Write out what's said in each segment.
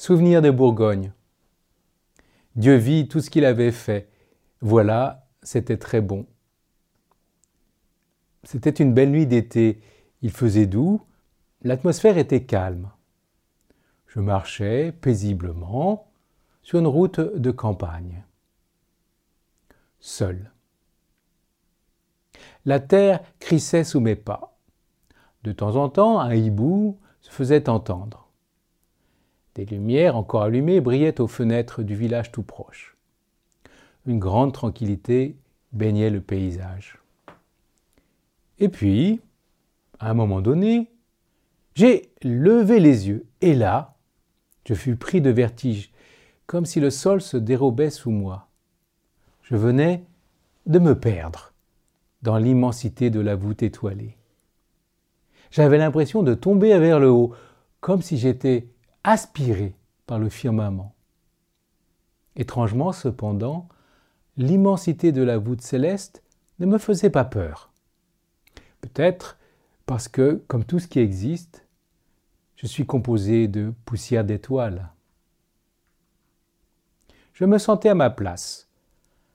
Souvenir de Bourgogne. Dieu vit tout ce qu'il avait fait. Voilà, c'était très bon. C'était une belle nuit d'été. Il faisait doux, l'atmosphère était calme. Je marchais paisiblement sur une route de campagne. Seul. La terre crissait sous mes pas. De temps en temps, un hibou se faisait entendre. Des lumières encore allumées brillaient aux fenêtres du village tout proche. Une grande tranquillité baignait le paysage. Et puis, à un moment donné, j'ai levé les yeux et là, je fus pris de vertige, comme si le sol se dérobait sous moi. Je venais de me perdre dans l'immensité de la voûte étoilée. J'avais l'impression de tomber vers le haut, comme si j'étais aspiré par le firmament. Étrangement, cependant, l'immensité de la voûte céleste ne me faisait pas peur. Peut-être parce que, comme tout ce qui existe, je suis composé de poussière d'étoiles. Je me sentais à ma place,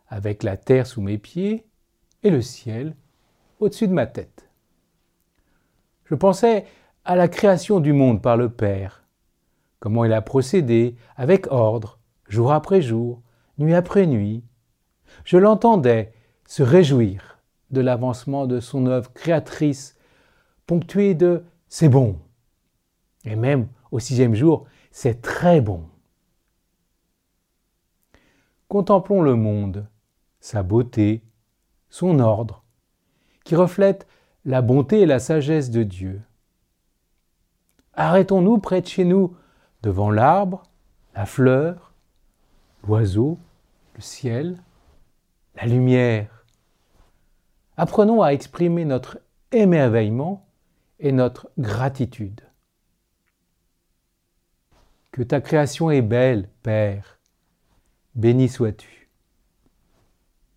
avec la terre sous mes pieds et le ciel au-dessus de ma tête. Je pensais à la création du monde par le Père, comment il a procédé avec ordre, jour après jour, nuit après nuit. Je l'entendais se réjouir de l'avancement de son œuvre créatrice, ponctuée de c'est bon. Et même au sixième jour, c'est très bon. Contemplons le monde, sa beauté, son ordre, qui reflète la bonté et la sagesse de Dieu. Arrêtons-nous près de chez nous, devant l'arbre, la fleur, l'oiseau, le ciel, la lumière. Apprenons à exprimer notre émerveillement et notre gratitude. Que ta création est belle, Père. Béni sois-tu.